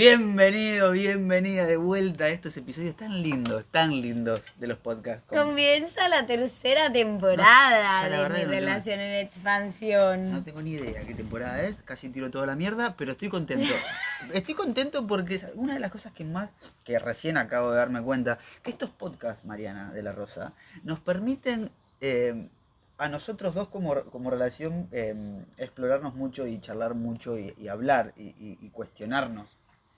Bienvenido, bienvenida de vuelta a estos episodios tan lindos, tan lindos de los podcasts. Comienza la tercera temporada No, de Mi tengo- Relación en Expansión. No tengo ni idea qué temporada es, casi tiro toda la mierda, pero estoy contento. Estoy contento porque es una de las cosas que más, que recién acabo de darme cuenta, que estos podcasts, Mariana de la Rosa, nos permiten eh, a nosotros dos como, como relación eh, explorarnos mucho y charlar mucho y, y hablar y, y- y cuestionarnos.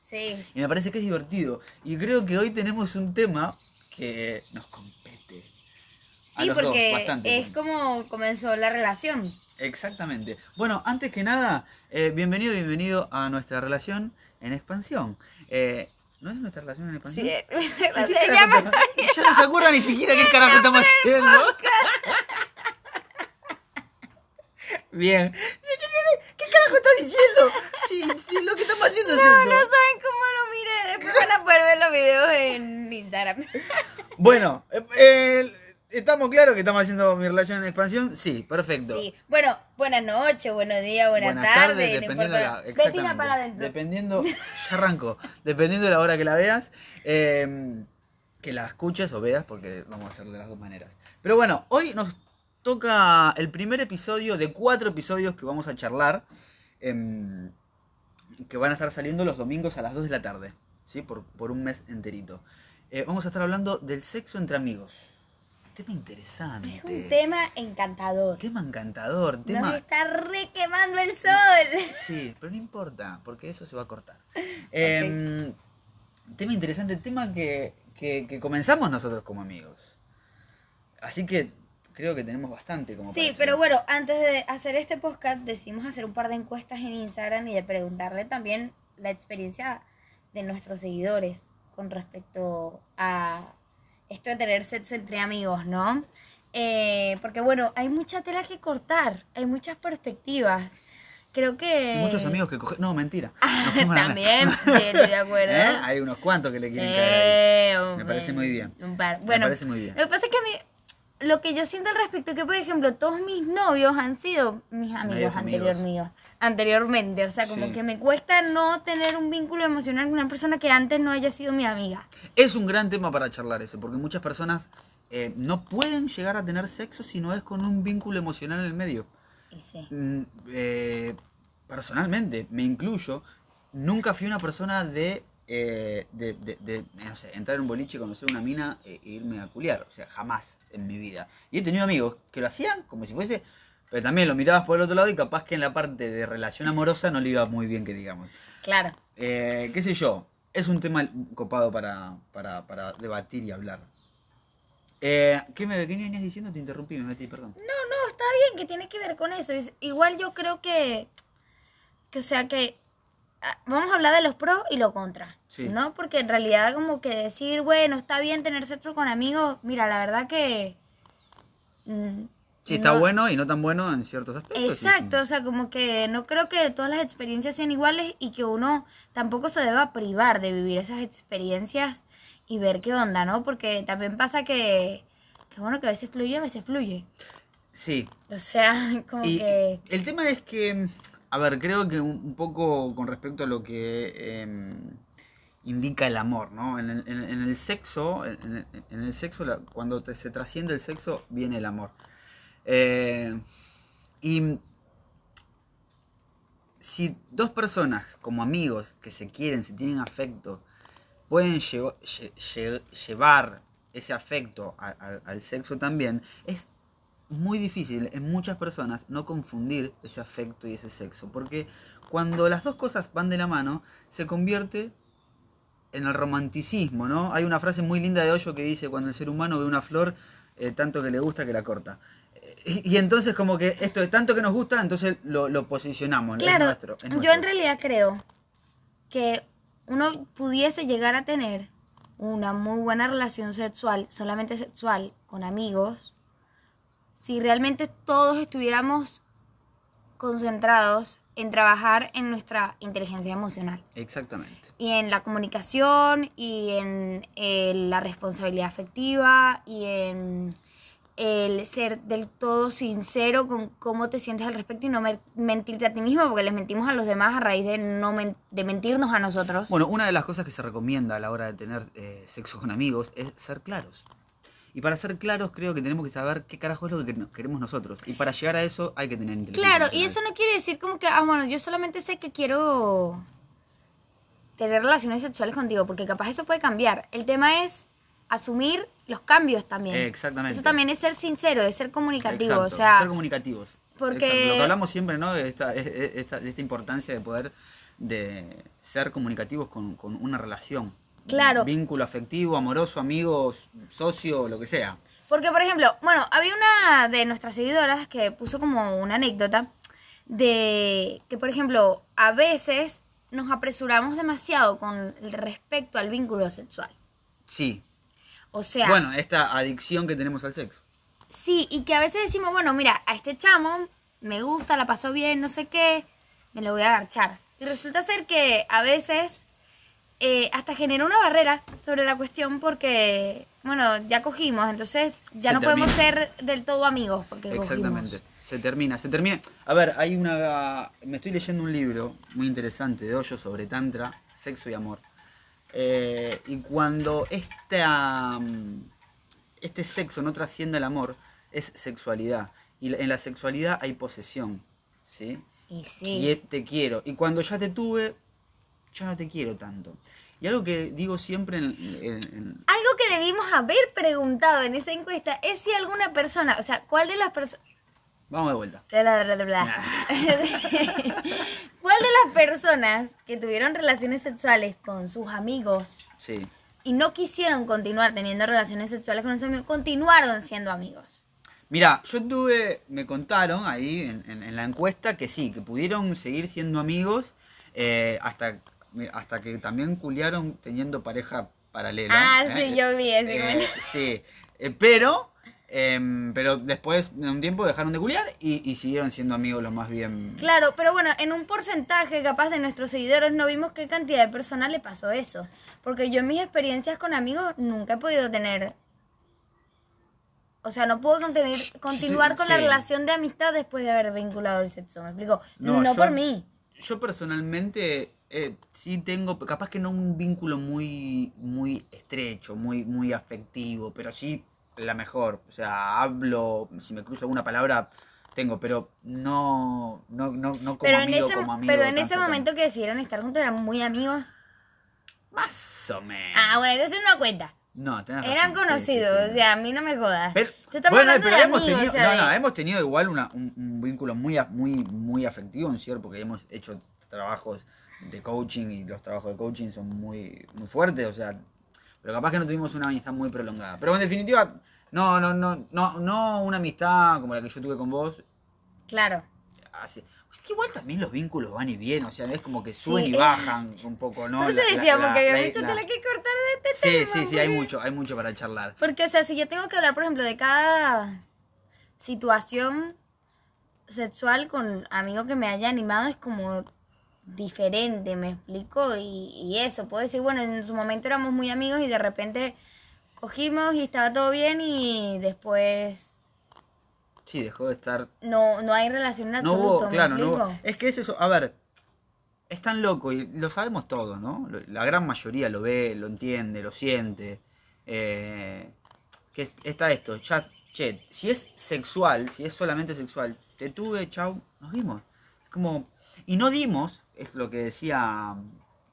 Sí. Y me parece que es divertido. Y creo que hoy tenemos un tema que nos compete. A Sí, los dos, porque bastante. es como comenzó la relación. Exactamente. Bueno, antes que nada, eh, bienvenido, bienvenido a nuestra relación en expansión. Eh, ¿No es nuestra relación en expansión? Sí, ¿Y se qué carajo llama- estamos- Ya no se acuerda ni siquiera qué carajo estamos haciendo. Bien. ¿Qué carajo estás diciendo? Sí, sí, lo que estamos haciendo es No, eso. no saben van a poder ver los videos en Instagram. Bueno, eh, eh, ¿estamos claros que estamos haciendo mi relación en expansión? Sí, perfecto. Sí. Bueno, buenas noches, buenos días, buenas, Buenas tardes. tardes, no dependiendo de la, exactamente. Para adentro. Dependiendo, ya arrancó. Dependiendo de la hora que la veas, eh, que la escuches o veas, porque vamos a hacer de las dos maneras. Pero bueno, hoy nos toca el primer episodio de cuatro episodios que vamos a charlar, em, que van a estar saliendo los domingos a las 2 de la tarde, ¿sí? Por, por un mes enterito. Eh, vamos a estar hablando del sexo entre amigos. Tema interesante. Es un tema encantador. Tema encantador, tema... Nos está re quemando el sol. Sí, pero no importa, porque eso se va a cortar. Em, tema interesante, tema que, que- que comenzamos nosotros como amigos. Así que creo que tenemos bastante como Sí, pero bueno, antes de hacer este podcast decidimos hacer un par de encuestas en Instagram y de preguntarle también la experiencia de nuestros seguidores con respecto a esto de tener sexo entre amigos, ¿no? Eh, porque bueno, hay mucha tela que cortar, hay muchas perspectivas. Creo que... Y muchos amigos que cogen... No, mentira. También, estoy de acuerdo. ¿Eh? Hay unos cuantos que le quieren caer ahí. Me parece muy bien. Un par. Me parece muy bien. lo que pasa es que a mí, lo que yo siento al respecto es que, por ejemplo, todos mis novios han sido mis amigos, anterior míos, anteriormente. O sea, como Sí. que me cuesta no tener un vínculo emocional con una persona que antes no haya sido mi amiga. Es un gran tema para charlar ese, porque muchas personas eh, no pueden llegar a tener sexo si no es con un vínculo emocional en el medio. Sí. Mm, eh, personalmente, me incluyo, nunca fui una persona de, eh, de, de- de, no sé, entrar en un boliche, conocer una mina e, e irme a culiar. O sea, jamás en mi vida. Y he tenido amigos que lo hacían como si fuese... Pero también lo mirabas por el otro lado y capaz que en la parte de relación amorosa no le iba muy bien, que digamos. Claro. Eh, ¿Qué sé yo? Es un tema copado para, para, para debatir y hablar. Eh, ¿qué, me, ¿Qué me venías diciendo? Te interrumpí, me metí, perdón. No, no, está bien, que tiene que ver con eso. Es- igual yo creo que, que o sea, que vamos a hablar de los pros y los contras, Sí. ¿no? Porque en realidad como que decir, bueno, está bien tener sexo con amigos, mira, la verdad que... mm, Sí, está no- bueno y no tan bueno en ciertos aspectos. Exacto, sí. o sea, como que no creo que todas las experiencias sean iguales y que uno tampoco se deba privar de vivir esas experiencias y ver qué onda, ¿no? Porque también pasa que, que bueno, que a veces fluye, a veces fluye. Sí. O sea, como Y que... el tema es que, a ver, creo que un, poco con respecto a lo que eh, indica el amor, ¿no? En el, en- el sexo, en, el sexo, cuando te- se trasciende el sexo, viene el amor. Eh, y si dos personas como amigos que se quieren, se tienen afecto, pueden lle- lle- lle- llevar ese afecto al sexo también, es muy difícil en muchas personas no confundir ese afecto y ese sexo. Porque cuando las dos cosas van de la mano, se convierte en el romanticismo, ¿no? Hay una frase muy linda de Hoyo que dice, cuando el ser humano ve una flor, eh, tanto que le gusta que la corta. Eh, Y, y entonces como que esto de tanto que nos gusta, entonces lo, lo posicionamos. es Claro, nuestro, es yo en realidad creo que uno pudiese llegar a tener una muy buena relación sexual, solamente sexual, con amigos, si realmente todos estuviéramos concentrados en trabajar en nuestra inteligencia emocional Exactamente. y en la comunicación y en eh, la responsabilidad afectiva y en el ser del todo sincero con cómo te sientes al respecto y no mentirte a ti mismo, porque les mentimos a los demás a raíz de, no men- de mentirnos a nosotros. Bueno, una de las cosas que se recomienda a la hora de tener eh, sexo con amigos es ser claros. Y para ser claros creo que tenemos que saber qué carajo es lo que quer- queremos nosotros. Y para llegar a eso hay que tener inteligencia Claro, y eso no quiere decir como que, ah, bueno, yo solamente sé que quiero tener relaciones sexuales contigo, porque capaz eso puede cambiar. El tema es asumir los cambios también. Exactamente. Eso también es ser sincero, es ser comunicativo, Exacto, o sea, ser comunicativos. porque- Exacto, Lo que hablamos siempre, ¿no? De esta, es- es- esta, esta importancia de poder de ser comunicativos con, con una relación. Claro. Vínculo afectivo, amoroso, amigo, socio, lo que sea. Porque, por ejemplo, bueno, había una de nuestras seguidoras que puso como una anécdota de que, por ejemplo, a veces nos apresuramos demasiado con respecto al vínculo sexual. Sí. O sea, Bueno, esta adicción que tenemos al sexo. sí, y que a veces decimos, bueno, mira, a este chamo me gusta, la pasó bien, no sé qué, me lo voy a agarchar. Y resulta ser que a veces eh, hasta genera una barrera sobre la cuestión porque, bueno, ya cogimos, entonces ya Se no podemos ser del todo amigos porque Exactamente. cogimos. Se termina, se termina. A ver, hay una. Me estoy leyendo un libro muy interesante de Hoyo sobre Tantra, sexo y amor. Eh, y cuando esta, mm, este sexo no trasciende el amor, es sexualidad. Y en la sexualidad hay posesión. ¿Sí? Y Y sí. te quiero. Y cuando ya te tuve, ya no te quiero tanto. Y algo que digo siempre en, en- en- Algo que debimos haber preguntado en esa encuesta es si alguna persona, o sea, ¿cuál de las personas... Vamos de vuelta. ¿Cuál de las personas que tuvieron relaciones sexuales con sus amigos Sí. y no quisieron continuar teniendo relaciones sexuales con sus amigos, continuaron siendo amigos? Mira, yo tuve, me contaron ahí en, en- en la encuesta que sí, que pudieron seguir siendo amigos eh, hasta, hasta que también culiaron teniendo pareja paralela. Ah, ¿eh? sí, yo vi ese Eh, sí, Eh, pero, em, pero después de un tiempo dejaron de culiar y, y siguieron siendo amigos los más bien. Claro, pero bueno, en un porcentaje capaz de nuestros seguidores no vimos qué cantidad de personas le pasó eso. Porque yo en mis experiencias con amigos nunca he podido tener... O sea, no puedo contener, continuar con la relación de amistad después de haber vinculado el sexo. ¿Me explico? No, No, yo- por mí. Yo personalmente eh, sí tengo, capaz que no un vínculo muy, muy estrecho, muy, muy afectivo, pero sí la mejor. O sea, hablo, si me cruzo alguna palabra, tengo, pero no, no, no, no como Pero en amigo, ese, como amigo. pero en ese momento que decidieron estar juntos eran muy amigos. Más o menos. Ah, bueno, eso no cuenta. No, tenés Eran razón, conocidos, sí, sí. o sea, a mí no me jodas. Pero, bueno, pero de hemos amigos, tenido, no, no, hemos tenido igual una- un, un vínculo muy, muy, muy afectivo, en cierto, porque hemos hecho trabajos de coaching y los trabajos de coaching son muy, muy fuertes, o sea, pero capaz que no tuvimos una amistad muy prolongada. Pero en definitiva, no, no, no, no, no una amistad como la que yo tuve con vos. Claro. Así. Es que igual también los vínculos van y vienen, o sea, es como que suben Sí, y eh. bajan un poco, ¿no? Por eso decíamos que había la- mucho que cortar de este Sí, tema. sí, sí, hay porque- mucho, hay mucho para charlar. Porque, o sea, si yo tengo que hablar, por ejemplo, de cada situación sexual con amigos que me haya animado, es como diferente, me explico, y, y eso, puedo decir, bueno, en su momento éramos muy amigos y de repente cogimos y estaba todo bien y después Sí, dejó de estar no, no hay relación en No hubo, ¿me claro, no hubo. Es que es eso, a ver, es tan loco y lo sabemos todos, ¿no? La gran mayoría lo ve, lo entiende, lo siente. eh, que es- está esto, ya, che, si es sexual, si es solamente sexual, te tuve, chau, nos vimos. Es como, y no dimos, es lo que decía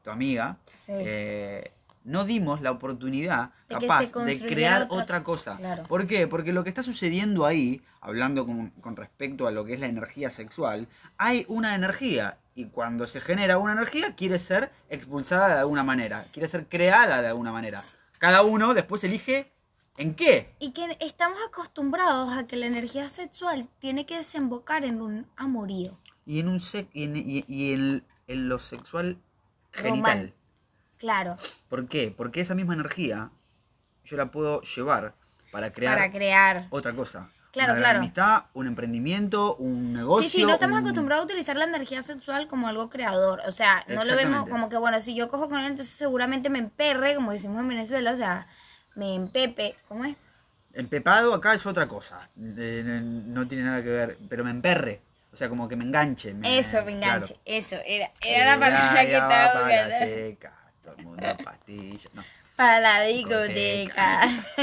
tu amiga, Sí. eh, no dimos la oportunidad De capaz de crear otra- otra, cosa. Claro. ¿Por qué? Porque lo que está sucediendo ahí, hablando con, con respecto a lo que es la energía sexual, hay una energía y cuando se genera una energía quiere ser expulsada de alguna manera, quiere ser creada de alguna manera. Cada uno después elige en qué. Y que estamos acostumbrados a que la energía sexual tiene que desembocar en un amorío. Y en un y en, y- y en- en lo sexual genital. Roman- Claro, ¿Por qué? Porque esa misma energía yo la puedo llevar para crear para crear. otra cosa. Claro, Una claro. amistad, un emprendimiento, un negocio. Sí, sí, no estamos un- acostumbrados a utilizar la energía sexual como algo creador. O sea, no lo vemos como que, bueno, si yo cojo con él, entonces seguramente me emperre, como decimos en Venezuela, o sea, me empepe. ¿Cómo es? Empepado acá es otra cosa. Eh, no tiene nada que ver, pero me emperre. O sea, como que me enganche. me- Eso, me enganche. claro. Eso, era, era la palabra que estaba para la seca, todo el mundo pastilla. No. Para la discoteca.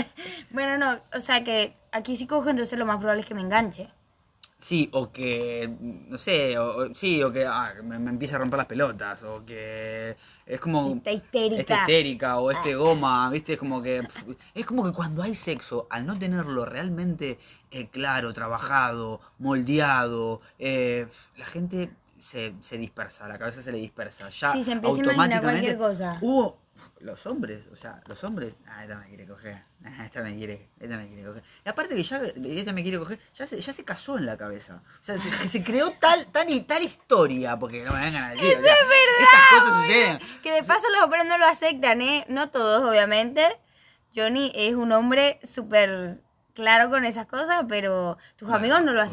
bueno, no, o sea que aquí sí cojo, entonces lo más probable es que me enganche. Sí, o que, no sé, o, sí, o que ah, me, me empieza a romper las pelotas, o que es como... Está histérica. Esta histérica o este goma, viste, es como que es como que cuando hay sexo, al no tenerlo realmente eh, claro, trabajado, moldeado, eh, la gente se, se dispersa, la cabeza se le dispersa. Ya Sí, se empieza a imaginar automáticamente cualquier cosa. Hubo los hombres, o sea, los hombres, ah, esta me quiere coger, ah, esta me quiere, esta me quiere coger. Y aparte que ya esta me quiere coger, ya se, ya se casó en la cabeza. O sea, se, se creó tal, tal, y- tal historia, porque no me vengan a decir, o sea, estas cosas suceden. Que de paso los hombres no lo aceptan, ¿eh? No todos, obviamente. Johnny es un hombre súper claro con esas cosas, pero tus Bueno, amigos no lo bueno.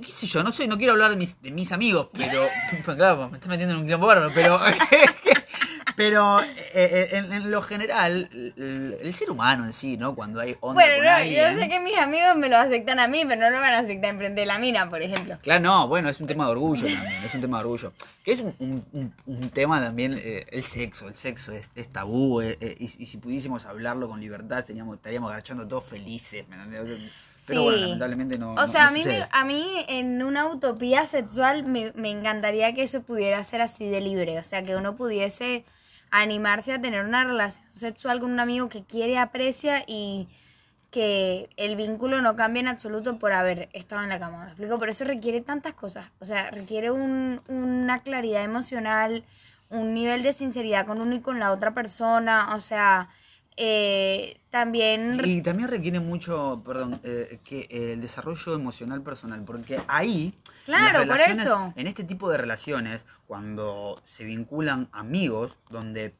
Qué sé yo, no sé, no quiero hablar de mis, de mis amigos, pero claro, me estoy metiendo en un quilombo bárbaro, pero pero eh, eh, en, en lo general el, el ser humano en sí, ¿no? Cuando hay onda Bueno, con no, alguien, yo sé que mis amigos me lo aceptan a mí, pero no lo van a aceptar enfrente de la mina, por ejemplo. Claro, no, bueno, es un tema de orgullo también, es un tema de orgullo. Que es un, un- tema también, eh, el sexo, el sexo es, es tabú, eh, y, y si pudiésemos hablarlo con libertad, teníamos, estaríamos agachando todos felices, ¿me entendés? Pero Sí. bueno, lamentablemente no. O no- sea, no a, mí, me- a mí en una utopía sexual me, me encantaría que eso pudiera ser así de libre. O sea, que uno pudiese animarse a tener una relación sexual con un amigo que quiere, aprecia y que el vínculo no cambie en absoluto por haber estado en la cama. ¿Me explico? Pero eso requiere tantas cosas. O sea, requiere un- una claridad emocional, un nivel de sinceridad con uno y con la otra persona. O sea, eh, también... Y también requiere mucho, perdón, eh, que eh, el desarrollo emocional personal, porque ahí, Claro, por eso. en este tipo de relaciones, cuando se vinculan amigos, donde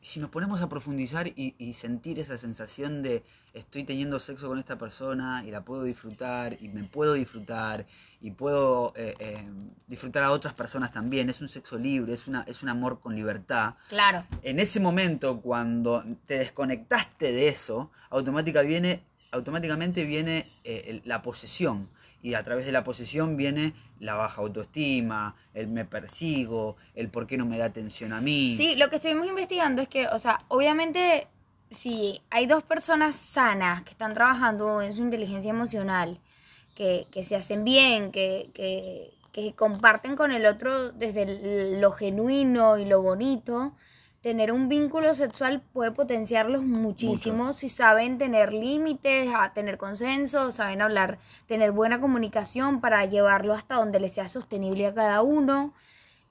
si nos ponemos a profundizar y, y sentir esa sensación de estoy teniendo sexo con esta persona y la puedo disfrutar y me puedo disfrutar y puedo eh, eh, disfrutar a otras personas también, es un sexo libre, es, una, es un amor con libertad Claro. en ese momento, cuando te desconectaste de eso, automática viene, automáticamente viene eh, la posesión. Y a través de la posesión viene la baja autoestima, el me persigo, el por qué no me da atención a mí. Sí, lo que estuvimos investigando es que, o sea, obviamente, si hay dos personas sanas que están trabajando en su inteligencia emocional, que, que se hacen bien, que, que, que comparten con el otro desde lo genuino y lo bonito, tener un vínculo sexual puede potenciarlos muchísimo. Si saben tener límites, a tener consenso, saben hablar, tener buena comunicación para llevarlo hasta donde les sea sostenible a cada uno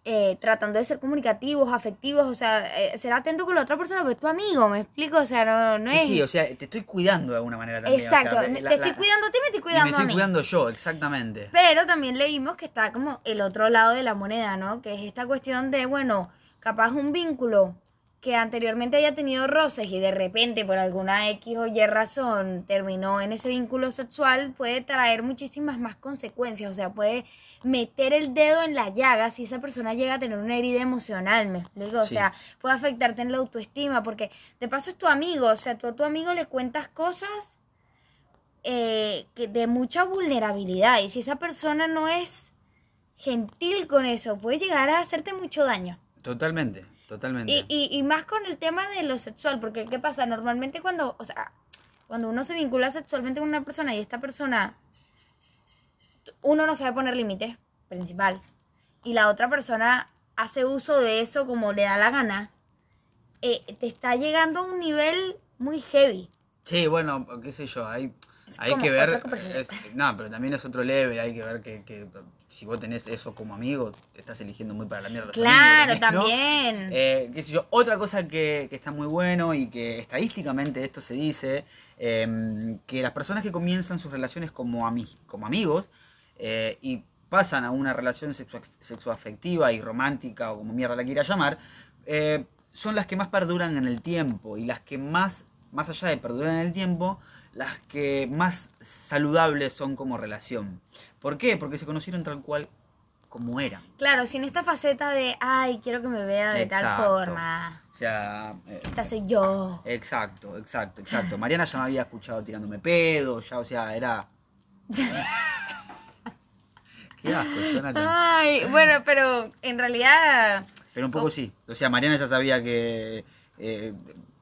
eh, tratando de ser comunicativos, afectivos, o sea, eh, ser atento con la otra persona, porque es tu amigo, ¿me explico? O sea, no, no Sí, es... sí, o sea, te estoy cuidando de alguna manera también. o sea, Exacto, la- te la- estoy cuidando a ti, me estoy y cuidando me estoy a mí. cuidando yo, exactamente. Pero también leímos que está como el otro lado de la moneda, ¿no? Que es esta cuestión de, bueno, capaz un vínculo que anteriormente haya tenido roces y de repente por alguna X o Y razón terminó en ese vínculo sexual, puede traer muchísimas más consecuencias, o sea, puede meter el dedo en la llaga si esa persona llega a tener una herida emocional, ¿me explico? O sea, puede afectarte en la autoestima, porque de paso es tu amigo, o sea, tú a tu amigo le cuentas cosas eh, que de mucha vulnerabilidad. Y si esa persona no es gentil con eso, puede llegar a hacerte mucho daño. Totalmente, totalmente. Y, y, y más con el tema de lo sexual, porque ¿qué pasa? Normalmente cuando, o sea, cuando uno se vincula sexualmente con una persona y esta persona, uno no sabe poner límites, principal, y la otra persona hace uso de eso como le da la gana, eh, te está llegando a un nivel muy heavy. Sí, bueno, qué sé yo, hay, Es hay que ver, es- no, pero también es otro leve, hay que ver que, que si vos tenés eso como amigo, te estás eligiendo muy para la mierda. Claro, amigo ¿no? también. Eh, qué sé yo, otra cosa que, que está muy bueno y que estadísticamente esto se dice, eh, que las personas que comienzan sus relaciones como, ami- como amigos eh, y pasan a una relación sexoafectiva y romántica o como mierda la quiera llamar, eh, son las que más perduran en el tiempo y las que más, más allá de perdurar en el tiempo, las que más saludables son como relación. ¿Por qué? Porque se conocieron tal cual como eran. Claro, sin esta faceta de, ay, quiero que me vea de tal forma. O sea, eh, Esta soy yo. exacto, exacto, exacto. Mariana ya me había escuchado tirándome pedo, ya, o sea, era... Qué asco, Jonathan. Ay, bueno, pero en realidad, Pero un poco sí. O sea, Mariana ya sabía que eh,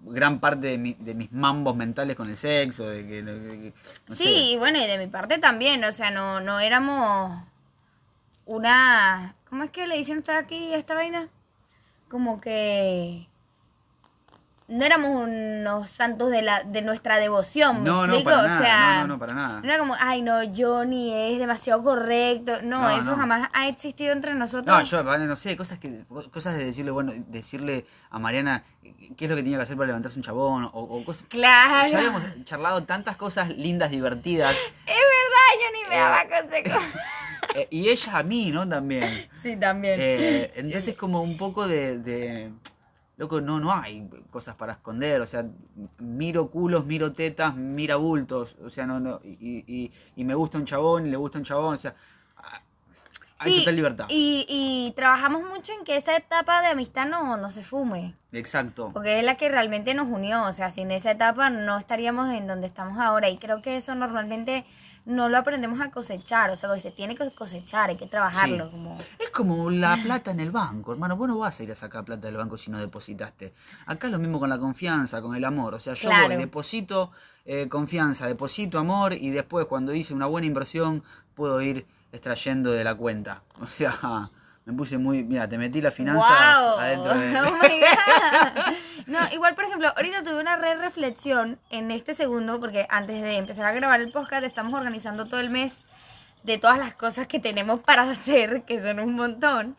gran parte de, mi- de mis mambos mentales con el sexo, de que... de que- no sé. sí, y bueno, y de mi parte también, o sea, no, no éramos una... ¿Cómo es que le dicen usted aquí a esta vaina? Como que... No éramos unos santos de la de nuestra devoción, ¿me No, no, para o nada, sea, no, no, no, para nada. no era como, ay, no, Johnny es demasiado correcto. No, No, eso no. jamás ha existido entre nosotros. No, yo, no sé, cosas que cosas de decirle, bueno, decirle a Mariana qué es lo que tenía que hacer para levantarse un chabón, o, o cosas... Claro. Ya habíamos charlado tantas cosas lindas, divertidas, Es verdad, Johnny me daba consejos. eh, y ella a mí, ¿no? También. sí, también. Eh, entonces como un poco de, de- Loco, no, no hay cosas para esconder, o sea, miro culos, miro tetas, mira bultos, o sea, no, no, y, y, y me gusta un chabón y le gusta un chabón, o sea, hay Sí, total libertad. Y, y trabajamos mucho en que esa etapa de amistad no, no se fume. Exacto. Porque es la que realmente nos unió. O sea, sin esa etapa no estaríamos en donde estamos ahora. Y creo que eso normalmente no lo aprendemos a cosechar. O sea, porque se tiene que cosechar, hay que trabajarlo. Sí. Como... Es como la plata en el banco, hermano. Vos no vas a ir a sacar plata del banco si no depositaste. Acá es lo mismo con la confianza, con el amor. O sea, yo Claro. voy, deposito eh, confianza, deposito amor y después cuando hice una buena inversión puedo ir extrayendo de la cuenta. O sea, me puse muy... Mira, te metí la finanza ¡Wow! adentro de... Oh my God. No, igual, por ejemplo, ahorita tuve una re reflexión en este segundo, porque antes de empezar a grabar el podcast, estamos organizando todo el mes de todas las cosas que tenemos para hacer, que son un montón,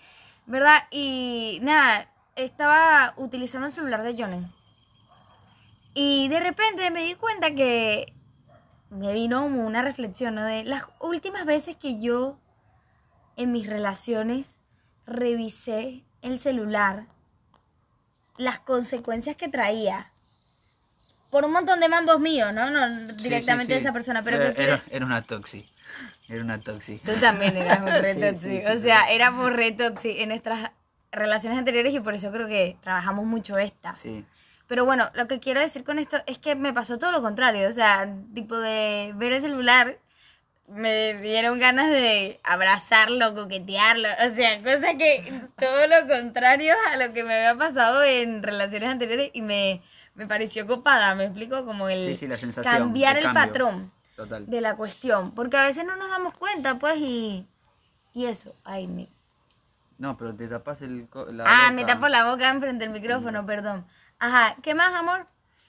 ¿verdad? Y nada, estaba utilizando el celular de Jonen. Y de repente me di cuenta que me vino como una reflexión, ¿no? De las últimas veces que yo en mis relaciones revisé el celular, las consecuencias que traía. Por un montón de mambos míos, ¿no? No Sí, directamente sí, de esa persona, pero era, que era, era una toxi. Era una toxi. Tú también eras un re Sí, toxi. sí, sí, o sí. sea, éramos re toxi en nuestras relaciones anteriores y por eso creo que trabajamos mucho esta. Sí. Pero bueno, lo que quiero decir con esto es que me pasó todo lo contrario. O sea, tipo de ver el celular, me dieron ganas de abrazarlo, coquetearlo. O sea, cosa que todo lo contrario a lo que me había pasado en relaciones anteriores y me, me pareció copada. Me explico como el Sí, sí, la sensación cambiar el patrón Total. de la cuestión. Porque a veces no nos damos cuenta, pues, y, y eso. Ay, me... No, pero te tapas el... La Ah, boca. me tapo la boca enfrente del micrófono, perdón. Ajá, ¿qué más, amor?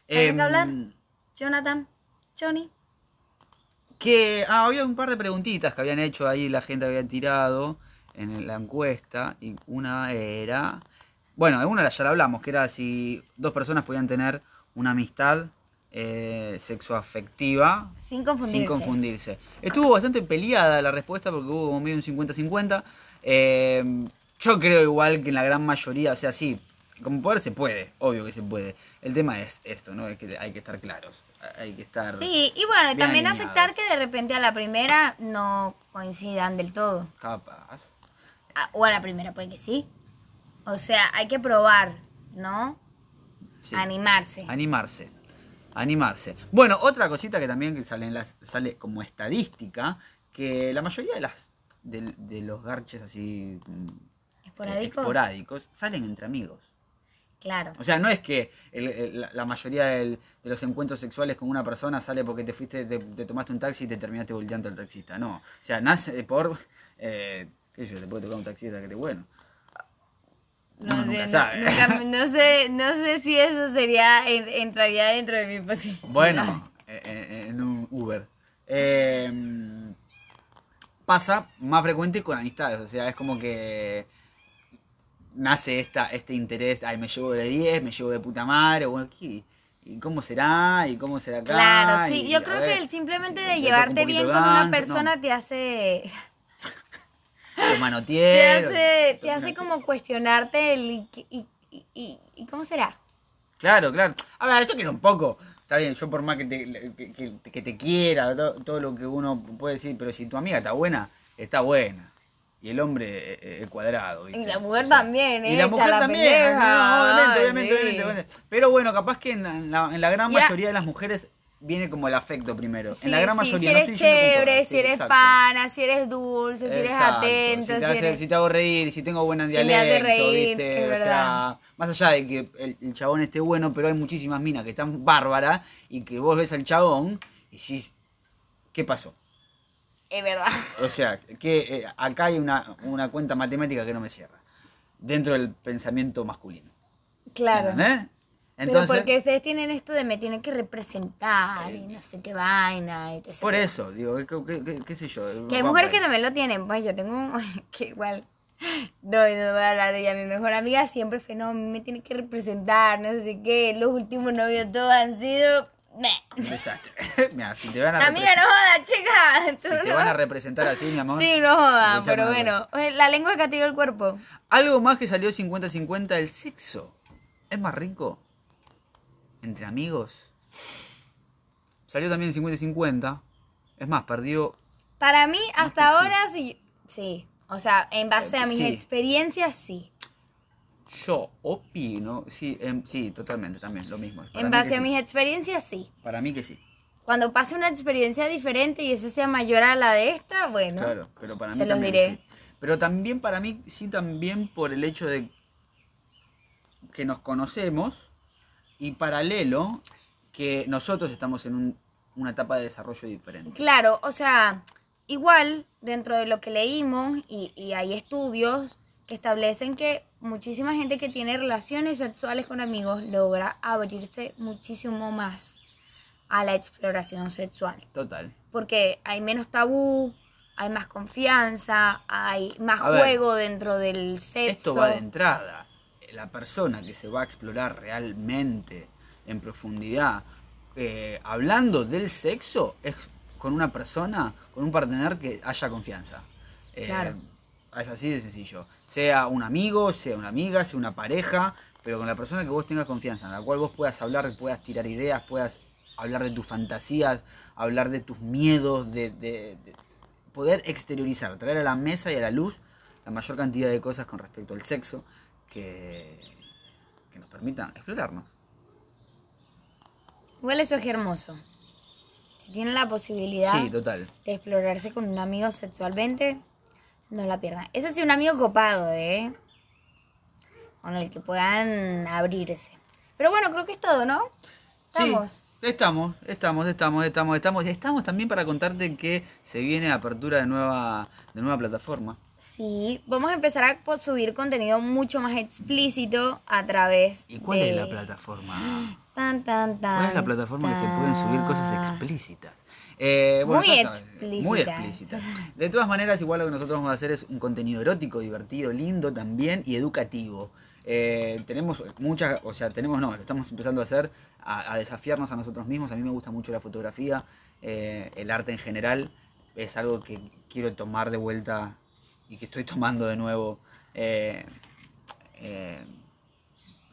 ¿Hay Em, que hablar? Jonathan, Johnny. Que ah, había un par de preguntitas que habían hecho ahí, la gente había tirado en la encuesta. Y una era. Bueno, una ya la hablamos, que era si dos personas podían tener una amistad eh, sexoafectiva Sin confundirse. sin confundirse. Estuvo bastante peleada la respuesta porque hubo como medio un 50-50. Eh, yo creo igual que en la gran mayoría, o sea, sí, como poder se puede, obvio que se puede. El tema es esto, ¿no? Es que hay que estar claros, hay que estar Sí, y bueno, y también aceptar que de repente a la primera no coincidan del todo. capaz. A- o a la primera puede que sí. O sea, hay que probar, ¿no? Sí. Animarse. Animarse. Animarse. Bueno, otra cosita que también sale, en las, sale como estadística, que la mayoría de las de, de los garches así mm, ¿Esporádicos? esporádicos salen entre amigos. Claro. O sea, no es que el- el- la, mayoría del- de los encuentros sexuales con una persona sale porque te fuiste, te, te tomaste un taxi y te terminaste volteando al taxista. No. O sea, nace por. Eh, ¿Qué yo? Te puede tocar un taxista que te bueno. No, sé, nunca no- sabe. nunca- no sé, no sé si eso sería en- entraría dentro de mi posibilidad. Bueno, eh, eh, en un Uber. Eh, pasa más frecuente con amistades, o sea, es como que nace esta, este interés, ay, me llevo de 10, me llevo de puta madre, bueno, ¿qué? ¿Y cómo será? ¿Y cómo será acá? Claro, sí, Y, yo creo ver, que el simplemente si de llevarte bien con una persona no, te hace te te manoteé, hace, te hace como cuestionarte el y, y, y, y- y cómo será. Claro, claro. A ver, yo quiero un poco. Está bien, yo por más que te, que, que- que te quiera, todo, todo lo que uno puede decir, pero si tu amiga está buena, está buena. Y el hombre eh, eh, cuadrado. ¿viste? Y la mujer O sea, también, Y ¿eh? la Echa mujer la también, pendeja. no, obviamente, obviamente, obviamente, obviamente. Pero bueno, capaz que en la, en la- gran mayoría de las mujeres viene como el afecto primero. Sí, en la gran sí, mayoría, si no eres estoy que en chévere, todas, si eres exacto. pana, si eres dulce, si eres Exacto, atento, si te, si eres... si te hago reír, si tengo buen dialecto, reír, ¿viste? o sea, más allá de que el, el chabón esté bueno, pero hay muchísimas minas que están bárbaras y que vos ves al chabón y decís, ¿qué pasó? Es verdad. O sea, que eh, acá hay una, una cuenta matemática que no me cierra. Dentro del pensamiento masculino. Claro. ¿Entendés? Pero Entonces, porque ustedes tienen esto de me tienen que representar y no sé qué vaina y todo por eso, digo, ¿qué, sé yo? Que hay mujeres que también lo tienen, pues yo tengo un- que igual no, no voy a hablar de ella, mi mejor amiga siempre fue, no, me tiene que representar, no sé qué, los últimos novios todos han sido. Un desastre. Mira, si te van a, Amiga, no jodas, chica. si te no. van a representar así, mi amor. Sí, no escuchame pero bueno, oye, la lengua castiga el cuerpo. Algo más que salió 50-50, el sexo. ¿Es más rico? ¿Entre amigos? Salió también 50-50. Es más, perdió... Para mí, hasta sí. ahora sí, sí, o sea, en base Eh, a mis sí. experiencias, sí. Yo opino... Sí, em, sí, totalmente, también, lo mismo. Para En base a sí. mis experiencias, sí. Para mí que sí. Cuando pase una experiencia diferente y esa sea mayor a la de esta, bueno. Claro, pero para Se mí los también diré. sí. Pero también para mí sí también por el hecho de que nos conocemos y paralelo que nosotros estamos en un- una etapa de desarrollo diferente. Claro, o sea, igual dentro de lo que leímos y, y hay estudios que establecen que muchísima gente que tiene relaciones sexuales con amigos logra abrirse muchísimo más a la exploración sexual. Total. Porque hay menos tabú, hay más confianza, hay más A ver, juego dentro del sexo. Esto va de entrada. La persona que se va a explorar realmente en profundidad, eh, hablando del sexo, es con una persona, con un partener que haya confianza. Eh, Claro. Es así de sencillo. Sea un amigo, sea una amiga, sea una pareja, pero con la persona que vos tengas confianza, en la cual vos puedas hablar, puedas tirar ideas, puedas hablar de tus fantasías, hablar de tus miedos, de, de- de poder exteriorizar, traer a la mesa y a la luz la mayor cantidad de cosas con respecto al sexo que, que nos permitan explorarnos. Igual eso es hermoso. Si tienen la posibilidad Sí, total. de explorarse con un amigo sexualmente, no la pierdan. Eso sí, un amigo copado, ¿eh? Con el que puedan abrirse. Pero bueno, creo que es todo, ¿no? Estamos. Sí, estamos, estamos, estamos, estamos, estamos. Estamos también para contarte que se viene apertura de nueva, de nueva plataforma. Sí, vamos a empezar a subir contenido mucho más explícito a través ¿Y cuál de... es la plataforma? Tan, tan, tan, ¿Cuál es la plataforma que se pueden subir cosas explícitas? Eh, Muy está, Muy explícita. De todas maneras, igual lo que nosotros vamos a hacer es un contenido erótico, divertido, lindo también y educativo. Eh, tenemos muchas, o sea, tenemos no, lo estamos empezando a hacer, a, a desafiarnos a nosotros mismos. A mí me gusta mucho la fotografía, eh, el arte en general. Es algo que quiero tomar de vuelta y que estoy tomando de nuevo. eh, eh,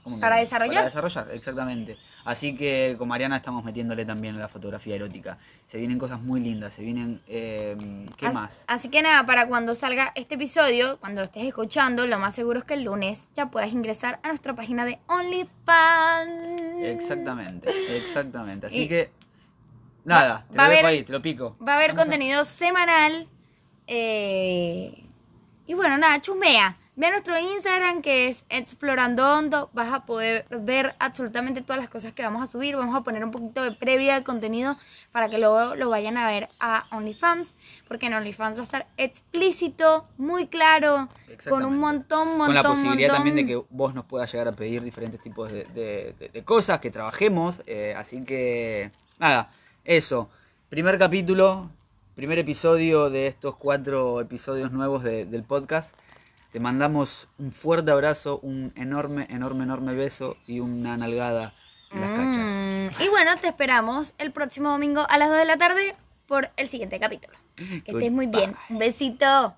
¿cómo me Para llamo? desarrollar. Para desarrollar, exactamente. Así que con Mariana estamos metiéndole también a la fotografía erótica. Se vienen cosas muy lindas, se vienen... eh, ¿Qué más? Así que nada, para cuando salga este episodio, cuando lo estés escuchando, lo más seguro es que el lunes ya puedas ingresar a nuestra página de OnlyFans. Exactamente, exactamente. Así Y- que... Nada, te lo dejo haber- ahí, te lo pico. Va a haber Vamos contenido semanal. eh, y bueno, nada, chusmea. Ve a nuestro Instagram que es Explorando Hondo. Vas a poder ver absolutamente todas las cosas que vamos a subir. Vamos a poner un poquito de previa de contenido para que luego lo vayan a ver a OnlyFans. Porque en OnlyFans va a estar explícito, muy claro, con un montón, montón, Con la posibilidad montón. también de que vos nos puedas llegar a pedir diferentes tipos de, de- de- de cosas, que trabajemos. eh, así que, nada, eso. Primer capítulo, primer episodio de estos cuatro episodios nuevos de- del podcast. Te mandamos un fuerte abrazo, un enorme, enorme, enorme beso y una nalgada en las cachas. Mm, Y bueno, te esperamos el próximo domingo a las 2 de la tarde por el siguiente capítulo. Que estés muy bien. Un besito.